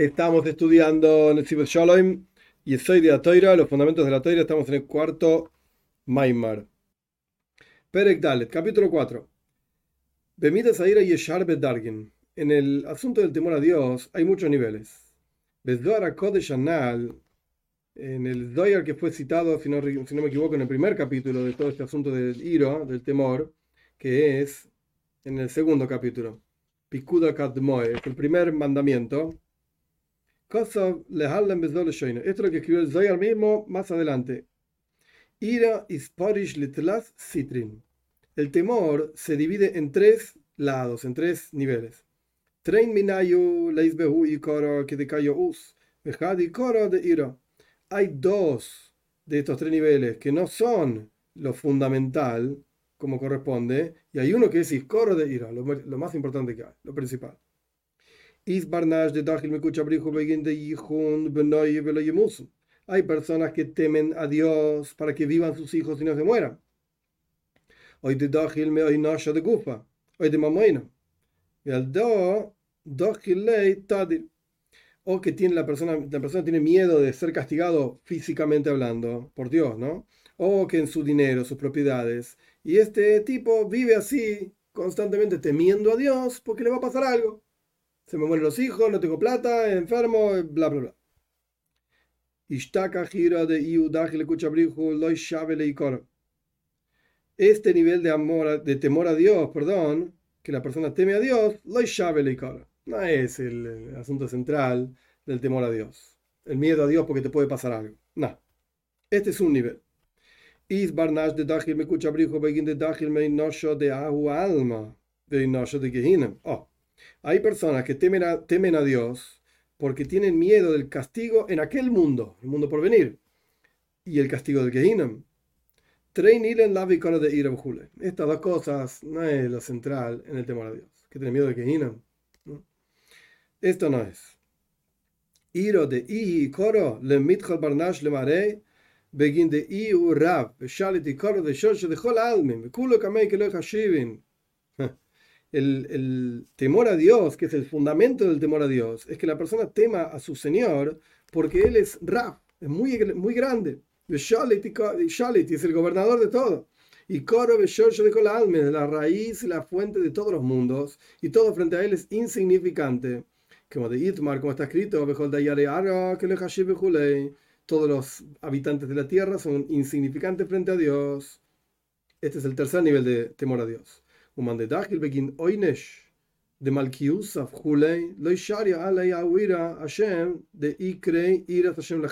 Estamos estudiando Nesibet Shalom y soy de la Toira, los fundamentos de la Toira. Estamos en el cuarto Maimar. Perek Dalet, capítulo 4. Bemida Zaira Yeshar Dargin. En el asunto del temor a Dios hay muchos niveles. Besdoara Kodesh en el Zoyar que fue citado, si no, si no me equivoco, en el primer capítulo de todo este asunto del iro, del temor, que es en el segundo capítulo. Pikuda Kadmoe, el primer mandamiento esto es lo que escribió el Zoyar mismo más adelante. Ira isparish litlas citrin. El temor se divide en tres lados, en tres niveles. Trein minayu leisbehu y koro que de us. y koro de ira. Hay dos de estos tres niveles que no son lo fundamental como corresponde, y hay uno que es iscoro de ira, lo, lo más importante que hay, lo principal Hay personas que temen a Dios para que vivan sus hijos y no se mueran. Hoy de Dachil me hoy no de Gufa. Hoy de Mamoino. Y al do, Tadil. O que tiene la persona, la persona tiene miedo de ser castigado físicamente hablando por Dios, ¿no? O que en su dinero, sus propiedades. Y este tipo vive así, constantemente temiendo a Dios porque le va a pasar algo se me mueren los hijos, no tengo plata, enfermo, bla, bla, bla. Este nivel de amor, de temor a Dios, perdón, que la persona teme a Dios, no es el, asunto central del temor a Dios. El miedo a Dios porque te puede pasar algo. No. Este es un nivel. De me de de alma de de. Hay personas que temen a, temen a Dios porque tienen miedo del castigo en aquel mundo, el mundo por venir, y el castigo del Gehinam. de Estas dos cosas no es lo central en el temor a Dios. Que tiene miedo del Gehinam. Esto no es. Iro de i coro le mitchal barnash le marei begin de i u rab shalit i coro de shosh de hol almin kulo kamei que lo hashivin el, temor a Dios, que es el fundamento del temor a Dios, es que la persona tema a su Señor porque Él es Rab, es muy, muy grande. Shalit es el gobernador de todo. Y Koro de la alma, la raíz y la fuente de todos los mundos, y todo frente a Él es insignificante. Como de Itmar, como está escrito, todos los habitantes de la tierra son insignificantes frente a Dios. Este es el tercer nivel de temor a Dios begin de Malkiusaf lo Hashem de Ikre Hashem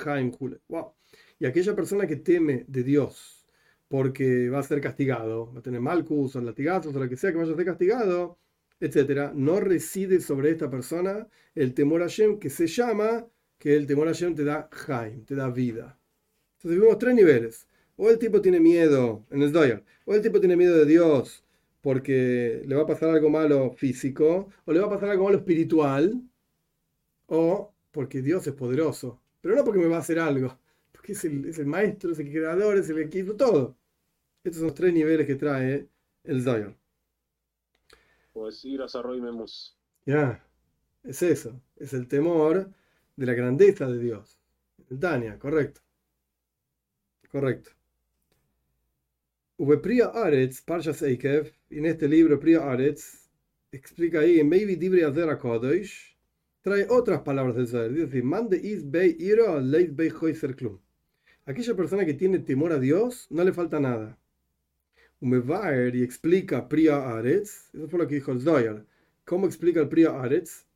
Wow. Y aquella persona que teme de Dios porque va a ser castigado, va a tener malcus o latigazos o lo que sea que vaya a ser castigado, etcétera, no reside sobre esta persona el temor a Hashem que se llama que el temor a Hashem te da Haim, te da vida. Entonces vimos tres niveles. O el tipo tiene miedo en el Doyer, o el tipo tiene miedo de Dios porque le va a pasar algo malo físico, o le va a pasar algo malo espiritual, o porque Dios es poderoso. Pero no porque me va a hacer algo, porque es el, maestro, es el creador, es el que hizo todo. Estos son los tres niveles que trae el Zion. Pues ir a Memus. Ya, es eso, es el temor de la grandeza de Dios. El Tania, correcto. Correcto. Priya Aretz, Parshas Eikev, en este libro Priya Aretz, explica ahí Maybe Dibre Azer Kodesh, trae otras palabras del Zohar. Dice, Mande is bei ira leit bei klum. Aquella persona que tiene temor a Dios, no le falta nada. Umevaer y explica Priya Aretz, eso fue lo que dijo el Zohar. ¿Cómo explica el Priya Aretz?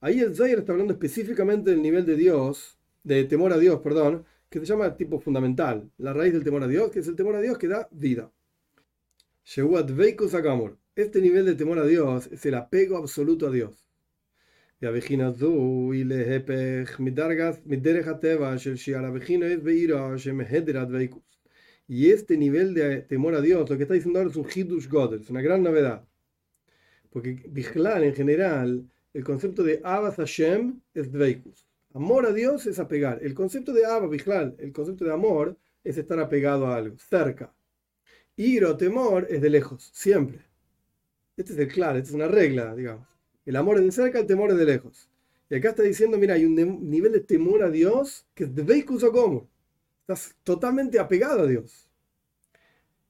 Ahí el Zohar está hablando específicamente del nivel de Dios de temor a Dios, perdón, que se llama tipo fundamental, la raíz del temor a Dios, que es el temor a Dios que da vida. Este nivel de temor a Dios es el apego absoluto a Dios. Y este nivel de temor a Dios, lo que está diciendo ahora es un Hidush Godel, es una gran novedad. Porque Bichlal en general, el concepto de Abbas Hashem es Dveikus. Amor a Dios es apegar. El concepto de Abba, el concepto de amor es estar apegado a algo, cerca. Iro, temor, es de lejos, siempre. Este es el claro, esta es una regla, digamos. El amor es de cerca, el temor es de lejos. Y acá está diciendo, mira, hay un nivel de temor a Dios que es de Veikus como. Estás totalmente apegado a Dios.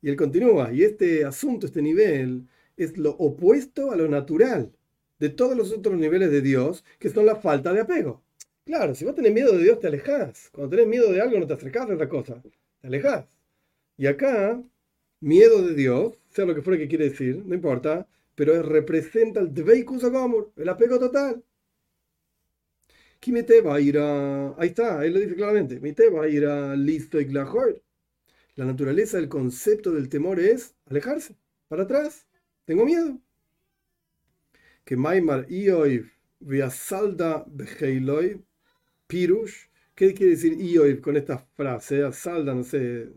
Y él continúa, y este asunto, este nivel, es lo opuesto a lo natural de todos los otros niveles de Dios, que son la falta de apego. Claro, si vos tenés miedo de Dios, te alejás. Cuando tenés miedo de algo, no te acercás a esa cosa. Te alejás. Y acá, miedo de Dios, sea lo que fuera que quiere decir, no importa, pero representa el Dveikus el apego total. te va a ir a. Ahí está, él lo dice claramente. te va a ir a listo y La naturaleza del concepto del temor es alejarse, para atrás. Tengo miedo. Que Maimar Ioiv salda Beheiloi Pirush. ¿Qué quiere decir Ioiv con esta frase? Salda, no sé.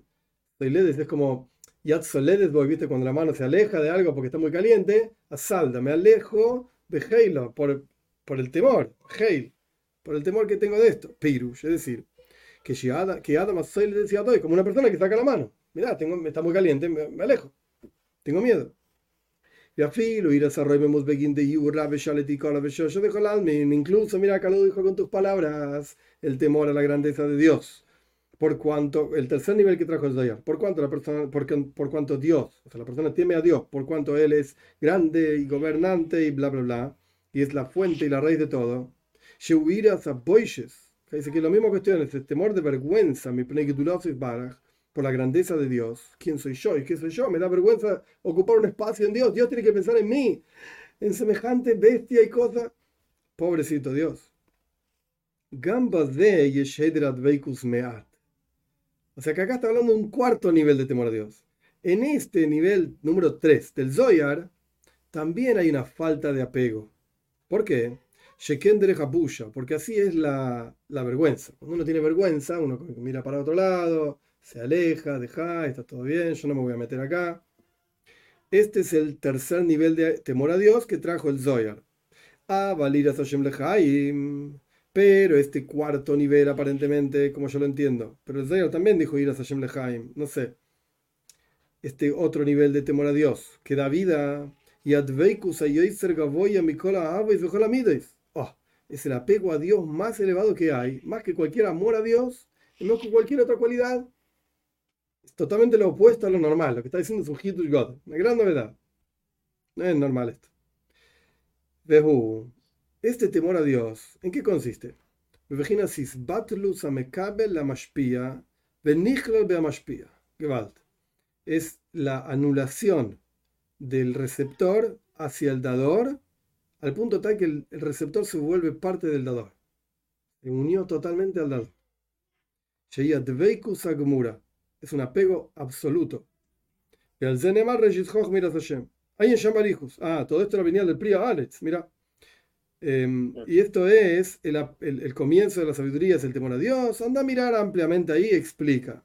Es como Yat Soledes, viste, cuando la mano se aleja de algo porque está muy caliente. Salda, me alejo de Heilo por, por el temor. Heil, por el temor que tengo de esto. Pirush, es decir, que, que Adam decía como una persona que saca la mano. Mirá, tengo, está muy caliente, me, me alejo. Tengo miedo. Y afilo ir a desarrollar begin de Yurra, Beshaleti, Kola, Yo dejo el alma, incluso, mira, acá lo dijo con tus palabras, el temor a la grandeza de Dios. Por cuanto, el tercer nivel que trajo el Zoyar, por cuanto la persona, por, por cuanto Dios, o sea, la persona teme a Dios, por cuanto Él es grande y gobernante y bla, bla, bla, y es la fuente y la raíz de todo. Sheuiras a Boishes, dice que lo mismo cuestión es el temor de vergüenza, mi baraj, por la grandeza de Dios. ¿Quién soy yo? ¿Y qué soy yo? Me da vergüenza ocupar un espacio en Dios. Dios tiene que pensar en mí, en semejante bestia y cosa. Pobrecito Dios. Gambas de Veikus Meat. O sea que acá está hablando de un cuarto nivel de temor a Dios. En este nivel número 3 del Zoyar, también hay una falta de apego. ¿Por qué? porque así es la, la vergüenza. Cuando uno tiene vergüenza, uno mira para otro lado, se aleja, deja, está todo bien, yo no me voy a meter acá. Este es el tercer nivel de temor a Dios que trajo el Zoyar. A valir a Lehaim. Pero este cuarto nivel, aparentemente, como yo lo entiendo. Pero el Zoyar también dijo ir a Hashem Lehaim. No sé. Este otro nivel de temor a Dios que da vida. Y Adveikus Gavoya Mikola Oh, es el apego a Dios más elevado que hay. Más que cualquier amor a Dios. Y no que cualquier otra cualidad totalmente lo opuesto a lo normal. Lo que está diciendo es un God. Una gran novedad. No es normal esto. Este temor a Dios, ¿en qué consiste? Es la anulación del receptor hacia el dador al punto tal que el, receptor se vuelve parte del dador. Se unió totalmente al dador es un apego absoluto. El Zenemar Miras Hashem. Ahí en Ah, todo esto lo venía del Priya Alex, mira. Em, y esto es el, el, comienzo de la sabiduría, es el temor a Dios. Anda a mirar ampliamente ahí, explica.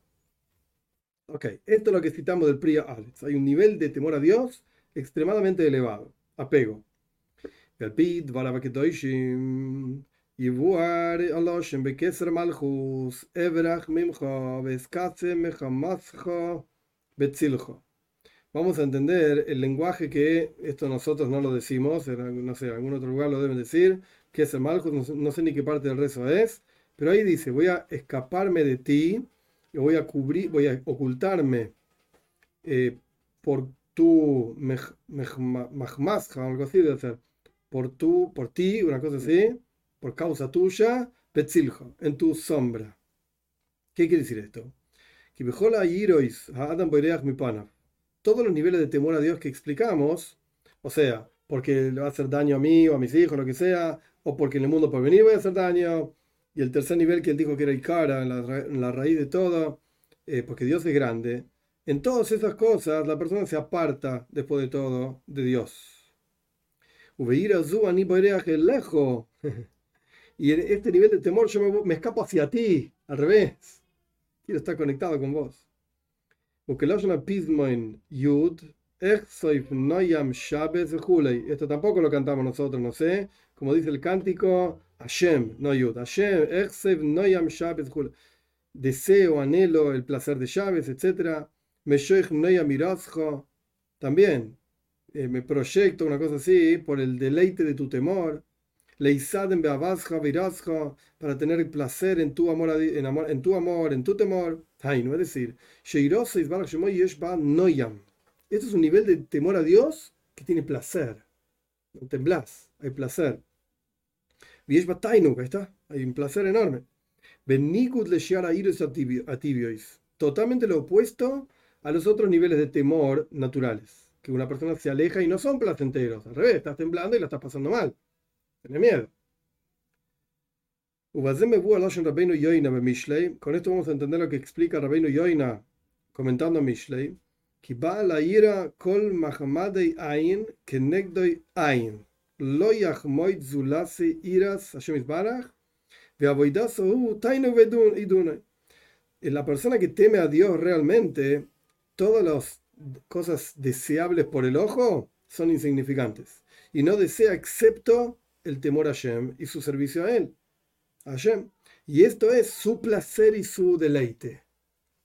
Ok, esto es lo que citamos del Priya Alex. Hay un nivel de temor a Dios extremadamente elevado. Apego. El Pit, Yivuar Aloshem Bekeser Malchus, Ebrach Mimcho, Beskase Mechamascho, Betziljo. Vamos a entender el lenguaje que esto nosotros no lo decimos, en, no sé, en algún otro lugar lo deben decir, Keser Malchus, no, no sé ni qué parte del rezo es, pero ahí dice, voy a escaparme de ti, voy a cubrir, voy a ocultarme eh, por tu mejmasja, mej, algo así debe ser, por tu, por ti, una cosa así por causa tuya, Betziljo, en tu sombra. ¿Qué quiere decir esto? Todos los niveles de temor a Dios que explicamos, o sea, porque le va a hacer daño a mí o a mis hijos, lo que sea, o porque en el mundo por venir voy a hacer daño, y el tercer nivel que él dijo que era el cara, en la, raíz de todo, eh, porque Dios es grande, en todas esas cosas la persona se aparta después de todo de Dios. lejos Y este nivel de temor yo me, escapo hacia ti, al revés. Quiero estar conectado con vos. Esto tampoco lo cantamos nosotros, no sé. Como dice el cántico, Hashem, no Yud. Hashem, Noyam Shabes Deseo, anhelo el placer de llaves, etc. Meshoich Noyam También. eh, me proyecto, una cosa así, por el deleite de tu temor. Leisaden beabasja, virasja, para tener placer en tu amor, en, amor, en tu amor, en tu temor. No es decir, noyam. Esto es un nivel de temor a Dios que tiene placer. No temblás, hay placer. Vieshba tainuk, ahí está, hay un placer enorme. Benikud le a atibiois. Totalmente lo opuesto a los otros niveles de temor naturales. Que una persona se aleja y no son placenteros. Al revés, estás temblando y la estás pasando mal. Tienes miedo. Con esto vamos a entender lo que explica Rabbeinu Yoina comentando a Mishlei. La ira kol mahamadei ain kenegdoi ain. Lo yachmoid zulase iras Hashem Isbarach. Veavoidaso tainu idunai la persona que teme a Dios realmente, todas las cosas deseables por el ojo son insignificantes. Y no desea excepto el temor a Hashem y su servicio a Él. A Hashem. Y esto es su placer y su deleite.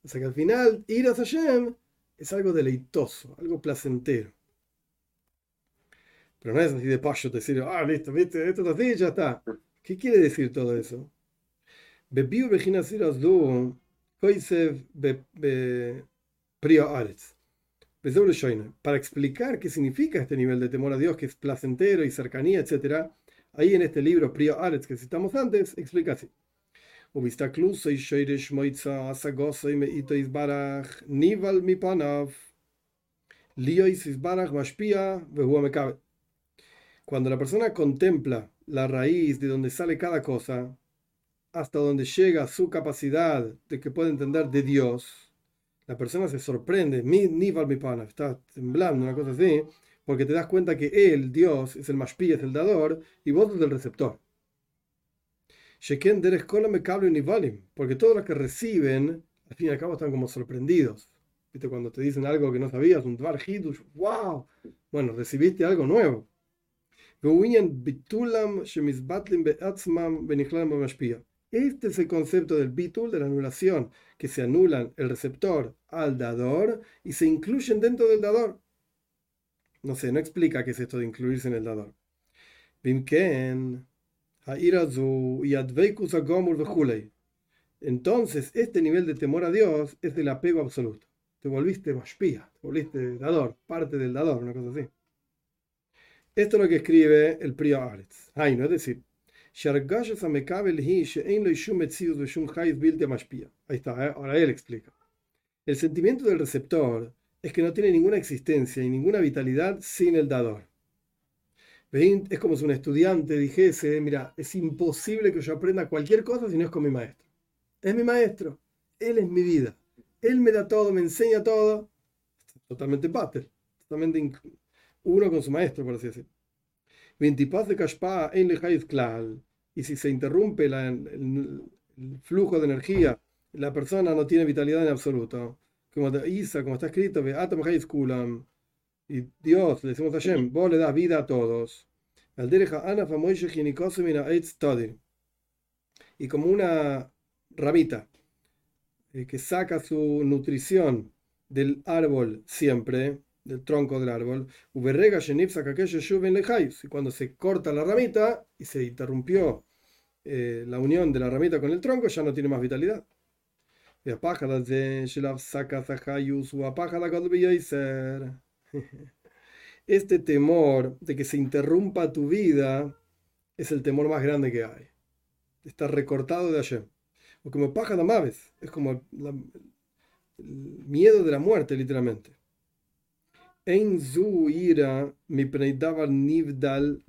O sea que al final, ir a Hashem es algo deleitoso, algo placentero. Pero no es así de payo decir, ah, listo, viste, esto es así, ya está. ¿Qué quiere decir todo eso? Para explicar qué significa este nivel de temor a Dios, que es placentero y cercanía, etc., ahí en este libro Prio Aretz que citamos antes, explica así. Cuando la persona contempla la raíz de donde sale cada cosa, hasta donde llega su capacidad de que puede entender de Dios, la persona se sorprende, mi, ni está temblando, una cosa así, porque te das cuenta que él, Dios, es el mashpi, es el dador, y vos sos el receptor. Porque todos los que reciben, al fin y al cabo están como sorprendidos. ¿Viste? Cuando te dicen algo que no sabías, un dvar hidush, wow, bueno, recibiste algo nuevo. Este es el concepto del bitul, de la anulación, que se anulan el receptor al dador y se incluyen dentro del dador. No sé, no explica qué es esto de incluirse en el dador. Entonces, este nivel de temor a Dios es del apego absoluto. Te volviste mashpia, te volviste dador, parte del dador, una cosa así. Esto es lo que escribe el Priya Aretz. Ay, no es decir, Ahí está, ¿eh? ahora él explica. El sentimiento del receptor es que no tiene ninguna existencia y ninguna vitalidad sin el dador. Es como si un estudiante dijese, mira, es imposible que yo aprenda cualquier cosa si no es con mi maestro. Es mi maestro, él es mi vida, él me da todo, me enseña todo. Totalmente pater, totalmente uno con su maestro, por así decirlo. de y si se interrumpe el, flujo de energía, la persona no tiene vitalidad en absoluto. Como Isa, como está escrito, y Dios, le decimos a Hashem, vos le das vida a todos. Y como una ramita eh, que saca su nutrición del árbol siempre, del tronco del árbol, y cuando se corta la ramita y se interrumpió eh, la unión de la ramita con el tronco ya no tiene más vitalidad. Este temor de que se interrumpa tu vida es el temor más grande que hay. Está recortado de ayer. O como paja de maves, es como el miedo de la muerte, literalmente. ira nivdal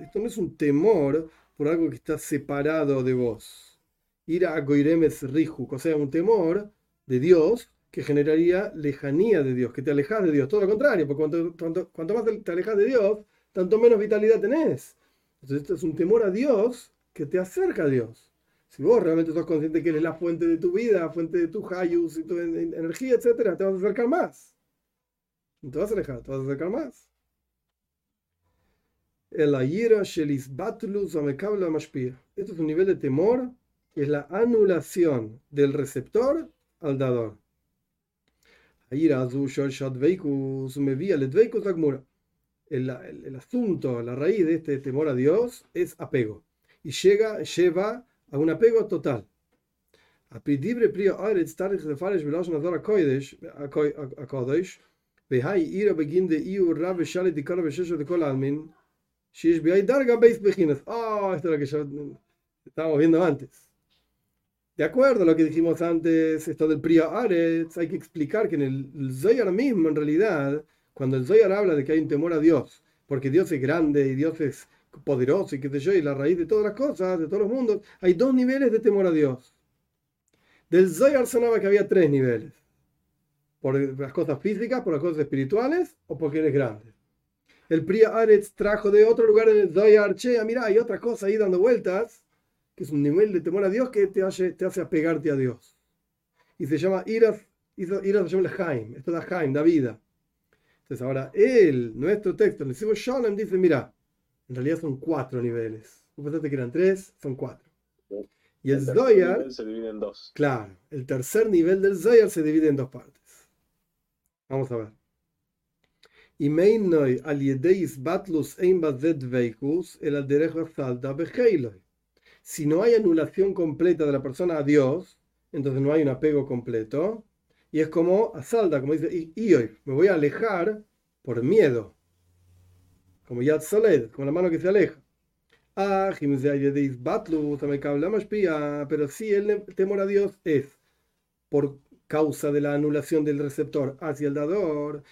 Esto no es un temor por algo que está separado de vos. Ir a Goiremes Rijuk, o sea, un temor de Dios que generaría lejanía de Dios, que te alejas de Dios. Todo lo contrario, porque cuanto, más te alejas de Dios, tanto menos vitalidad tenés. Entonces, esto es un temor a Dios que te acerca a Dios. Si vos realmente sos consciente que Él es la fuente de tu vida, fuente de tu hayus y tu energía, etc., te vas a acercar más. No te vas a alejar, te vas a acercar más el ayira shelis batlus Esto es un nivel de temor, que es la anulación del receptor al dador. El, el, el, asunto, la raíz de este temor a Dios es apego. Y llega, lleva a un apego total. Oh, esto es lo que ya estábamos viendo antes. De acuerdo a lo que dijimos antes, esto del Priya Aretz, hay que explicar que en el, Zohar mismo, en realidad, cuando el Zohar habla de que hay un temor a Dios, porque Dios es grande y Dios es poderoso y qué sé yo, y la raíz de todas las cosas, de todos los mundos, hay dos niveles de temor a Dios. Del Zohar sonaba que había tres niveles. Por las cosas físicas, por las cosas espirituales o porque eres grande. El Priya Aretz trajo de otro lugar en el Zohar, che, mira, hay otra cosa ahí dando vueltas, que es un nivel de temor a Dios que te hace, te hace apegarte a Dios. Y se llama Iras, Iras se llama Jaim, esto da Jaim, da vida. Entonces ahora él, nuestro texto, el Sibur Shalom dice, mira, en realidad son cuatro niveles. Vos pensaste que eran tres, son cuatro. Y el tercer Zohar, nivel se divide en dos. claro, el tercer nivel del Zohar se divide en dos partes. Vamos a ver. Y meinoi al yedeis batlus ein bazet veikus el alderejo salda beheiloi si no hay anulación completa de la persona a Dios, entonces no hay un apego completo. Y es como asalda, como dice y, hoy me voy a alejar por miedo. Como Yad Soled, como la mano que se aleja. Ah, pero si el temor a Dios es por causa de la anulación del receptor hacia el dador,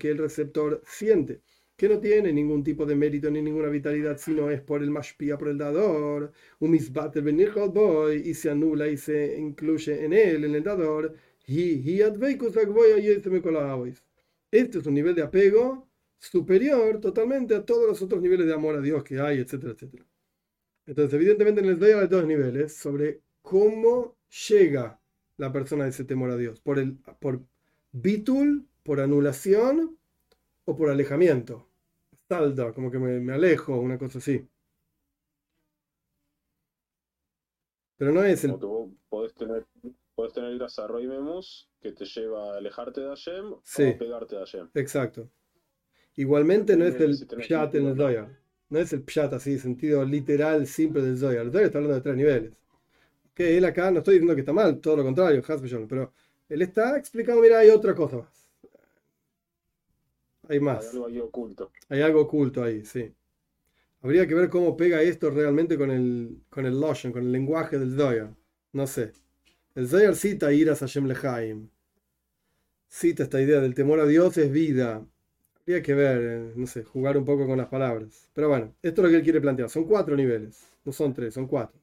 que el receptor siente que no tiene ningún tipo de mérito ni ninguna vitalidad, sino es por el mashpia, por el dador, un misbate venir boy y se anula y se incluye en él, en el dador, kolaavois. Este es un nivel de apego superior totalmente a todos los otros niveles de amor a Dios que hay, etcétera, etcétera. Entonces, evidentemente, en el Zohar hay dos niveles sobre cómo llega la persona a ese temor a Dios. Por, el, por bitul, por anulación o por alejamiento. Salda, como que me, me alejo, una cosa así. Pero no es el... Podés tener, podés tener a Sarroy Memus que te lleva a alejarte de Hashem Sí. o a pegarte de Hashem. Exacto. Igualmente no es el Si pshat en el Zohar. No es el pshat así, sentido literal, simple del Zohar. El Zohar está hablando de tres niveles. Que él acá, no estoy diciendo que está mal, todo lo contrario, pero él está explicando, mira, hay otra cosa más. Hay Hay más. algo ahí oculto. Hay algo oculto ahí, sí. Habría que ver cómo pega esto realmente con el, con el Loshen, con el lenguaje del Zohar. No sé. El Zohar cita Iras Hashem Lehaim. Cita esta idea del temor a Dios es vida. Habría que ver, eh, no sé, jugar un poco con las palabras. Pero bueno, esto es lo que él quiere plantear. Son cuatro niveles. No son tres, son cuatro.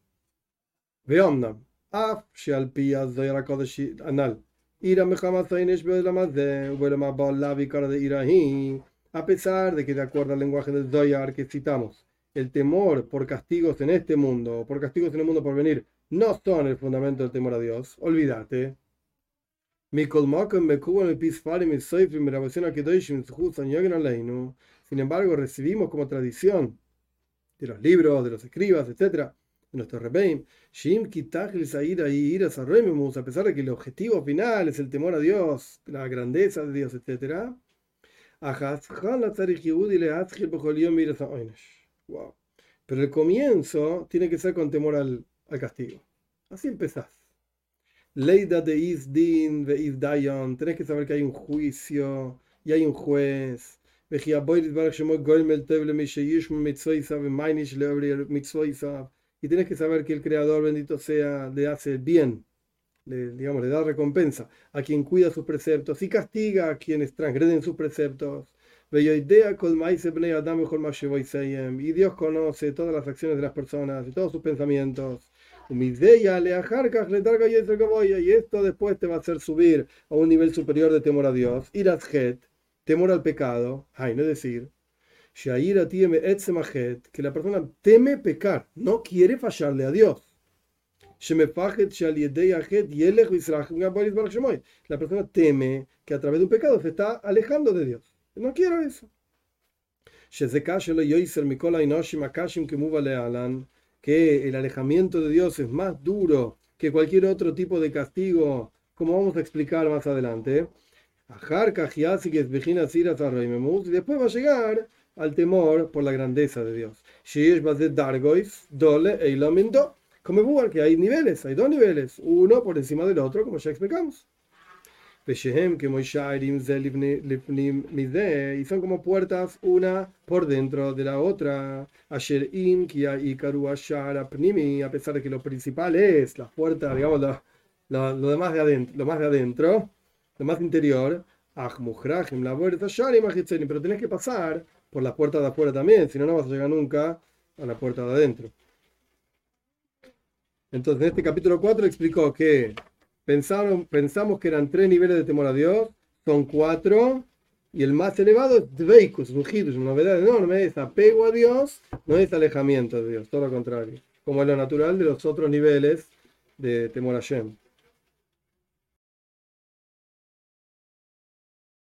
Veomnam. Af sheal pia Zohar HaKodesh anal. Ira de. A pesar de que de acuerdo al lenguaje del Zohar que citamos, el temor por castigos en este mundo, por castigos en el mundo por venir, no son el fundamento del temor a Dios. Olvídate. Sin embargo, recibimos como tradición de los libros, de los escribas, etcétera, de nuestros rebeim, shim a pesar de que el objetivo final es el temor a Dios, la grandeza de Dios, etcétera. Wow. Pero el comienzo tiene que ser con temor al, al castigo. Así empezás. Leida de Isdin, de Isdayon. Tenés que saber que hay un juicio y hay un juez. Y tenés que saber que el Creador, bendito sea, le hace bien, le, digamos, le da recompensa a quien cuida sus preceptos y castiga a quienes transgreden sus preceptos. Y Dios conoce todas las acciones de las personas y todos sus pensamientos. Y esto después te va a hacer subir a un nivel superior de temor a Dios. Irazhet, temor al pecado. Ay, no decir. Que la persona teme pecar, no quiere fallarle a Dios. La persona teme que a través de un pecado se está alejando de Dios. No quiero eso. Que el alejamiento de Dios es más duro que cualquier otro tipo de castigo, como vamos a explicar más adelante. y después va a llegar al temor por la grandeza de Dios. Como igual que hay niveles, hay dos niveles, uno por encima del otro, como ya explicamos. Y son como puertas una por dentro de la otra. A pesar de que lo principal es las puertas, digamos, lo, lo, lo, demás de adentro, lo más de adentro, lo más interior. Pero tenés que pasar por las puertas de afuera también, si no, no vas a llegar nunca a la puerta de adentro. Entonces, en este capítulo 4 explicó que pensaron, pensamos que eran tres niveles de temor a Dios, son cuatro, y el más elevado es Dveikus, un una novedad enorme, es apego a Dios, no es alejamiento de Dios, todo lo contrario, como es lo natural de los otros niveles de temor a Shem.